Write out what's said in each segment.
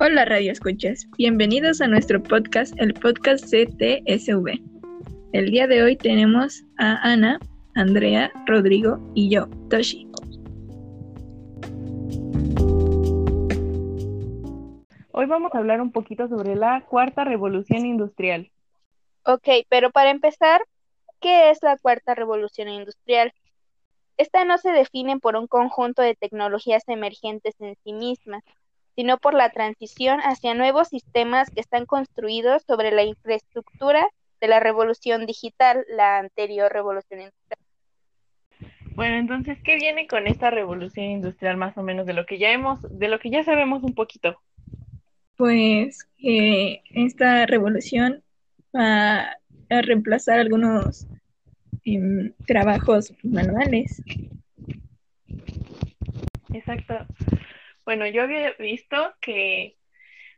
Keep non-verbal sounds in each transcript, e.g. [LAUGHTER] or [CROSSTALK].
Hola Radio Escuchas, bienvenidos a nuestro podcast, el podcast CTSV. El día de hoy tenemos a Ana, Andrea, Rodrigo y yo, Toshi. Hoy vamos a hablar un poquito sobre la cuarta revolución industrial. Ok, pero para empezar, ¿qué es la cuarta revolución industrial? Esta no se define por un conjunto de tecnologías emergentes en sí mismas, sino por la transición hacia nuevos sistemas que están construidos sobre la infraestructura de la revolución digital, la anterior revolución industrial. Bueno, entonces, ¿qué viene con esta revolución industrial más o menos de lo que ya hemos, de lo que ya sabemos un poquito? Pues que esta revolución va a reemplazar algunos em, trabajos manuales. Exacto. Bueno, yo había visto que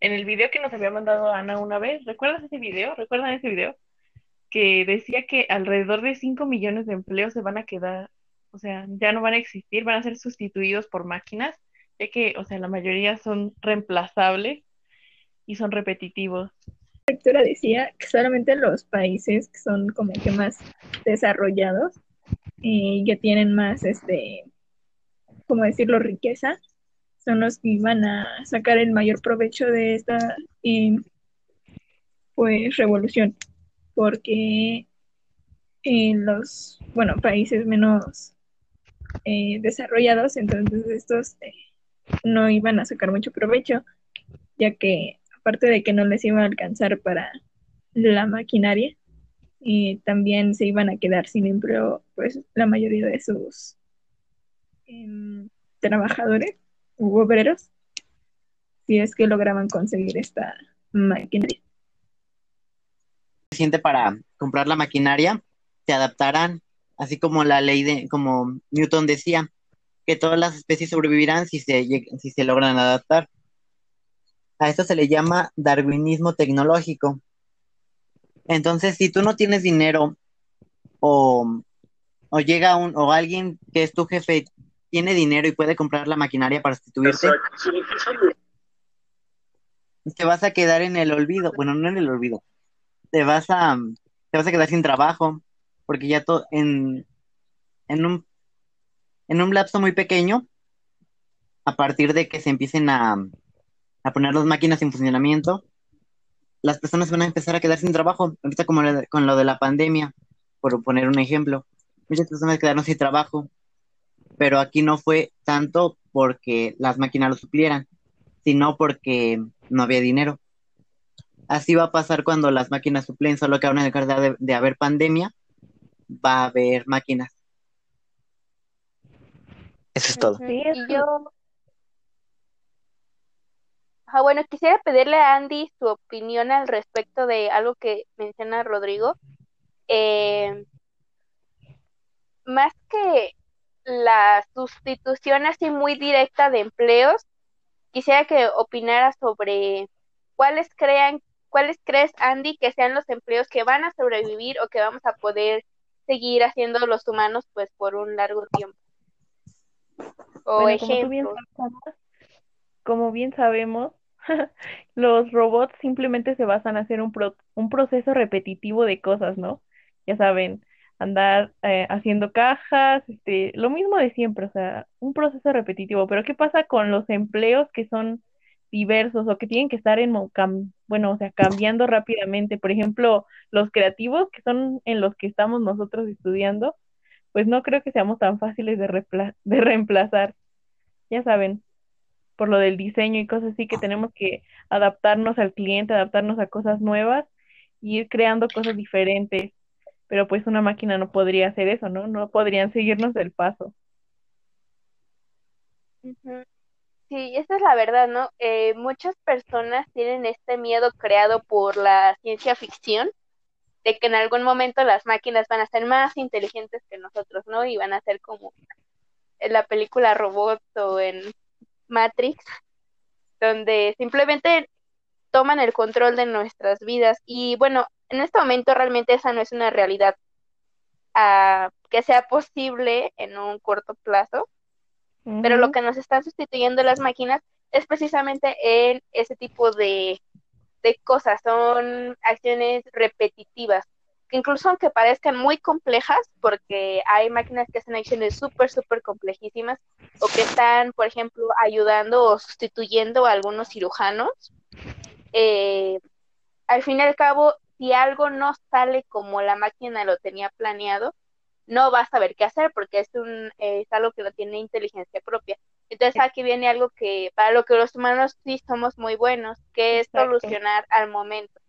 en el video que nos había mandado Ana una vez, ¿recuerdas ese video? ¿Recuerdan ese video? Que decía que alrededor de 5 millones de empleos se van a quedar, o sea, ya no van a existir, van a ser sustituidos por máquinas, ya que, o sea, la mayoría son reemplazables y son repetitivos. La lectura decía que solamente los países que son como que más desarrollados y que tienen más, este, como decirlo, riqueza, son los que van a sacar el mayor provecho de esta eh, pues revolución porque en los bueno países menos eh, desarrollados entonces estos eh, no iban a sacar mucho provecho ya que aparte de que no les iba a alcanzar para la maquinaria también se iban a quedar sin empleo pues la mayoría de sus em, trabajadores obreros si es que lograban conseguir esta maquinaria. Para comprar la maquinaria, se adaptarán, así como la ley de, como Newton decía, que todas las especies sobrevivirán si se, si se logran adaptar. A esto se le llama darwinismo tecnológico. Entonces, si tú no tienes dinero o, o llega un, o alguien que es tu jefe tiene dinero y puede comprar la maquinaria para sustituirte, te vas a quedar en el olvido. Bueno, no en el olvido. Te vas a, te vas a quedar sin trabajo porque ya todo en, en un en un lapso muy pequeño, a partir de que se empiecen a, a poner las máquinas en funcionamiento, las personas van a empezar a quedar sin trabajo. Ahorita como con lo de la pandemia, por poner un ejemplo. Muchas personas quedaron sin trabajo pero aquí no fue tanto porque las máquinas lo suplieran, sino porque no había dinero. Así va a pasar cuando las máquinas suplen, solo que ahora en el de, de haber pandemia, va a haber máquinas. Eso es todo. Sí, y yo... Ah, bueno, quisiera pedirle a Andy su opinión al respecto de algo que menciona Rodrigo. Eh, más que la sustitución así muy directa de empleos, quisiera que opinara sobre cuáles crean, cuáles crees, Andy, que sean los empleos que van a sobrevivir o que vamos a poder seguir haciendo los humanos pues por un largo tiempo. O ejemplo. Como, bien sabemos, [LAUGHS] los robots simplemente se basan en hacer un, un proceso repetitivo de cosas, ¿no? Ya saben, andar eh, haciendo cajas, este, lo mismo de siempre, o sea, un proceso repetitivo. Pero ¿qué pasa con los empleos que son diversos o que tienen que estar en, bueno, o sea, cambiando rápidamente? Por ejemplo, los creativos, que son en los que estamos nosotros estudiando, pues no creo que seamos tan fáciles de, de reemplazar. Ya saben, por lo del diseño y cosas así, que tenemos que adaptarnos al cliente, adaptarnos a cosas nuevas y ir creando cosas diferentes pero pues una máquina no podría hacer eso, ¿no? No podrían seguirnos el paso. Sí, esa es la verdad, ¿no? Eh, muchas personas tienen este miedo creado por la ciencia ficción de que en algún momento las máquinas van a ser más inteligentes que nosotros, ¿no? Y van a ser como en la película Robot o en Matrix, donde simplemente toman el control de nuestras vidas. Y bueno, en este momento realmente esa no es una realidad ah, que sea posible en un corto plazo, pero lo que nos están sustituyendo las máquinas es precisamente en ese tipo de, de cosas, son acciones repetitivas, que incluso aunque parezcan muy complejas, porque hay máquinas que hacen acciones súper, súper complejísimas, o que están, por ejemplo, ayudando o sustituyendo a algunos cirujanos, eh, al fin y al cabo, si algo no sale como la máquina lo tenía planeado, no vas a saber qué hacer porque es, un, es algo que no tiene inteligencia propia. Entonces aquí viene algo que para lo que los humanos sí somos muy buenos, que es solucionar al momento.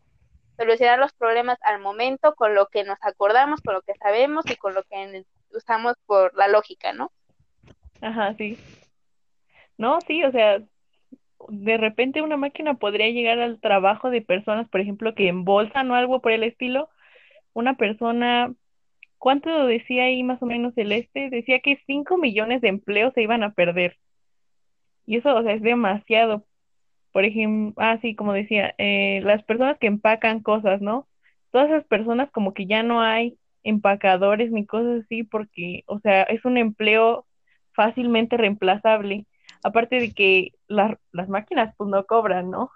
Solucionar los problemas al momento con lo que nos acordamos, con lo que sabemos y con lo que usamos por la lógica, ¿no? Ajá, sí. No, sí, o sea, de repente una máquina podría llegar al trabajo de personas, por ejemplo, que embolsan o algo por el estilo. Una persona, ¿cuánto decía ahí más o menos el este? Decía que 5 millones de empleos se iban a perder. Y eso, o sea, es demasiado. Por ejemplo, ah, sí, como decía, eh, las personas que empacan cosas, ¿no? Todas esas personas como que ya no hay empacadores ni cosas así porque, o sea, es un empleo fácilmente reemplazable aparte de que las máquinas pues no cobran, ¿no?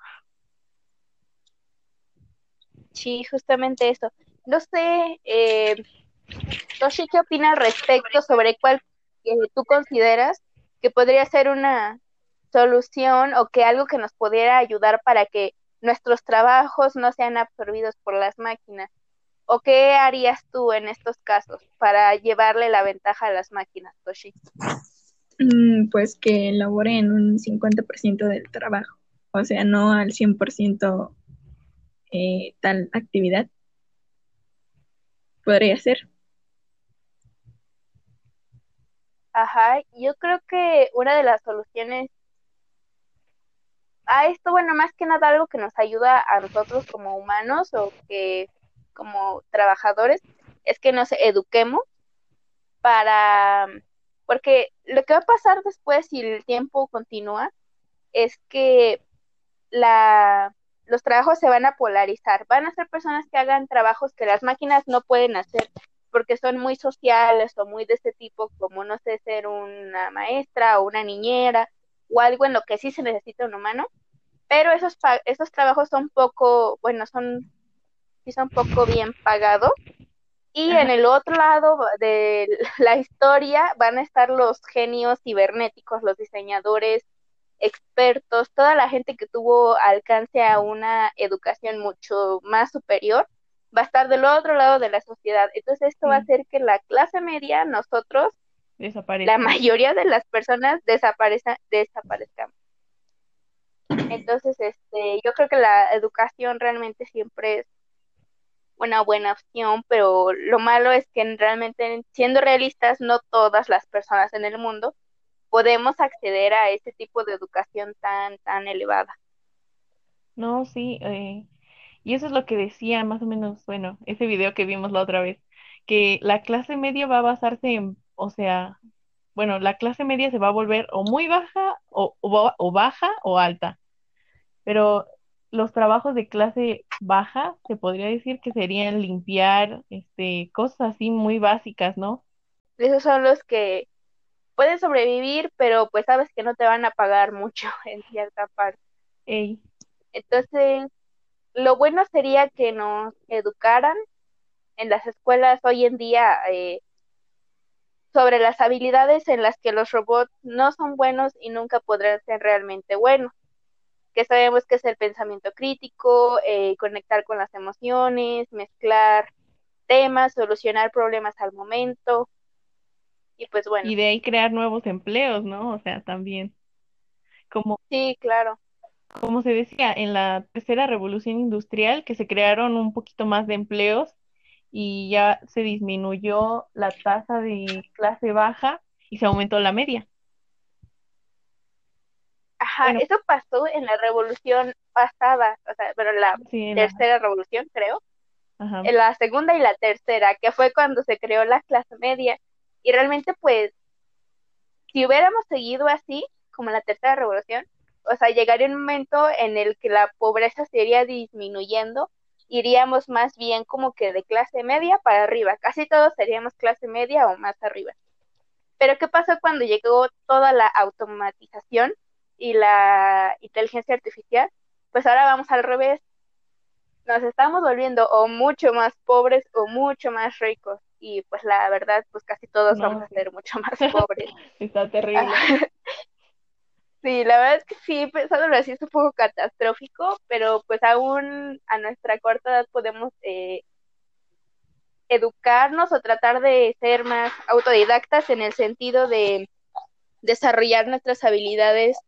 Sí, justamente eso. No sé, eh, Toshi, ¿qué opinas respecto sobre cuál eh, tú consideras que podría ser una solución o que algo que nos pudiera ayudar para que nuestros trabajos no sean absorbidos por las máquinas? ¿O qué harías tú en estos casos para llevarle la ventaja a las máquinas, Toshi? Mm, pues que elaboren un 50% del trabajo, o sea, no al 100% eh, tal actividad. Podría ser. Ajá, yo creo que una de las soluciones a esto, bueno, más que nada algo que nos ayuda a nosotros como humanos o que como trabajadores, es que nos eduquemos para porque lo que va a pasar después, si el tiempo continúa, es que la, los trabajos se van a polarizar. Van a ser personas que hagan trabajos que las máquinas no pueden hacer porque son muy sociales o muy de este tipo, como no sé, ser una maestra o una niñera o algo en lo que sí se necesita un humano. Pero esos, esos trabajos son poco, bueno, son, sí son poco bien pagados y en el otro lado de [LAUGHS] la historia van a estar los genios cibernéticos, los diseñadores, expertos, toda la gente que tuvo alcance a una educación mucho más superior, va a estar del otro lado de la sociedad. Entonces esto va a hacer que la clase media, nosotros, la mayoría de las personas desaparezcan, desaparezcamos. [CLEARS THROAT] Entonces, este, yo creo que la educación realmente siempre es una buena opción, pero lo malo es que realmente, siendo realistas, no todas las personas en el mundo podemos acceder a ese tipo de educación tan, tan elevada. No, sí, eh, y eso es lo que decía más o menos, bueno, ese video que vimos la otra vez, que la clase media va a basarse en, o sea, bueno, la clase media se va a volver o muy baja o, o baja o alta, pero los trabajos de clase baja, se podría decir que serían limpiar, este, cosas así muy básicas, ¿no? Esos son los que pueden sobrevivir, pero pues sabes que no te van a pagar mucho [LAUGHS] en cierta parte. Entonces, lo bueno sería que nos educaran en las escuelas hoy en día eh, sobre las habilidades en las que los robots no son buenos y nunca podrán ser realmente buenos que sabemos que es el pensamiento crítico, eh, conectar con las emociones, mezclar temas, solucionar problemas al momento. Y pues bueno. Y de ahí crear nuevos empleos, ¿no? O sea, también. Como, sí, claro. Como se decía, en la tercera revolución industrial, que se crearon un poquito más de empleos y ya se disminuyó la tasa de clase baja y se aumentó la media. Ajá, eso pasó en la revolución pasada, o sea, pero la tercera revolución, creo. En la segunda y la tercera, que fue cuando se creó la clase media. Y realmente, pues, si hubiéramos seguido así, como la tercera revolución, o sea, llegaría un momento en el que la pobreza se iría disminuyendo, iríamos más bien como que de clase media para arriba, casi todos seríamos clase media o más arriba. Pero ¿qué pasó cuando llegó toda la automatización? Y la inteligencia artificial, pues ahora vamos al revés. Nos estamos volviendo o mucho más pobres o mucho más ricos. Y pues la verdad, pues casi todos vamos a ser mucho más [LAUGHS] pobres. Está terrible. [LAUGHS] sí, la verdad es que sí, pensándolo así es un poco catastrófico, pero pues aún a nuestra corta edad podemos eh, educarnos o tratar de ser más autodidactas en el sentido de desarrollar nuestras habilidades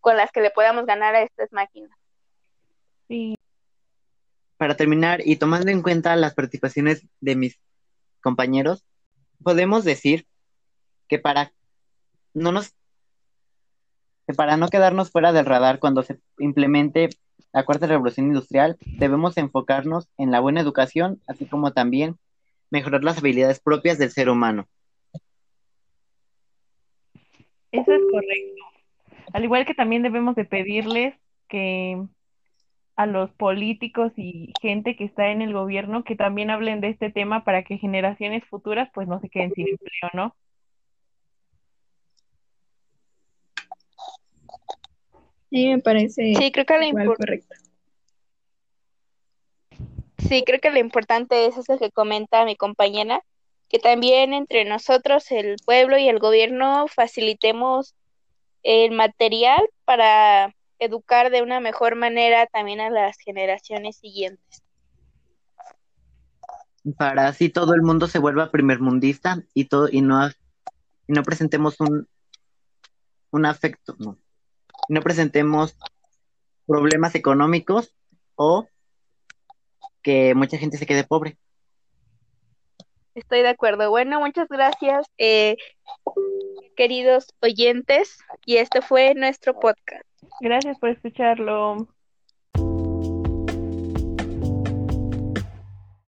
con las que le podamos ganar a estas máquinas. Sí. Para terminar, y tomando en cuenta las participaciones de mis compañeros, podemos decir que para no nos que para no quedarnos fuera del radar cuando se implemente la cuarta revolución industrial, debemos enfocarnos en la buena educación, así como también mejorar las habilidades propias del ser humano. Eso es correcto. Al igual que también debemos de pedirles que a los políticos y gente que está en el gobierno que también hablen de este tema para que generaciones futuras pues no se queden sin empleo, ¿no? Sí, me parece sí, creo que lo correcto. Sí, creo que lo importante es eso que comenta mi compañera, que también entre nosotros, el pueblo y el gobierno, facilitemos el material para educar de una mejor manera también a las generaciones siguientes. Para así todo el mundo se vuelva primermundista y todo y no y no presentemos un un afecto, no, no presentemos problemas económicos o que mucha gente se quede pobre. Estoy de acuerdo. Bueno, muchas gracias, eh, queridos oyentes, y este fue nuestro podcast. Gracias por escucharlo.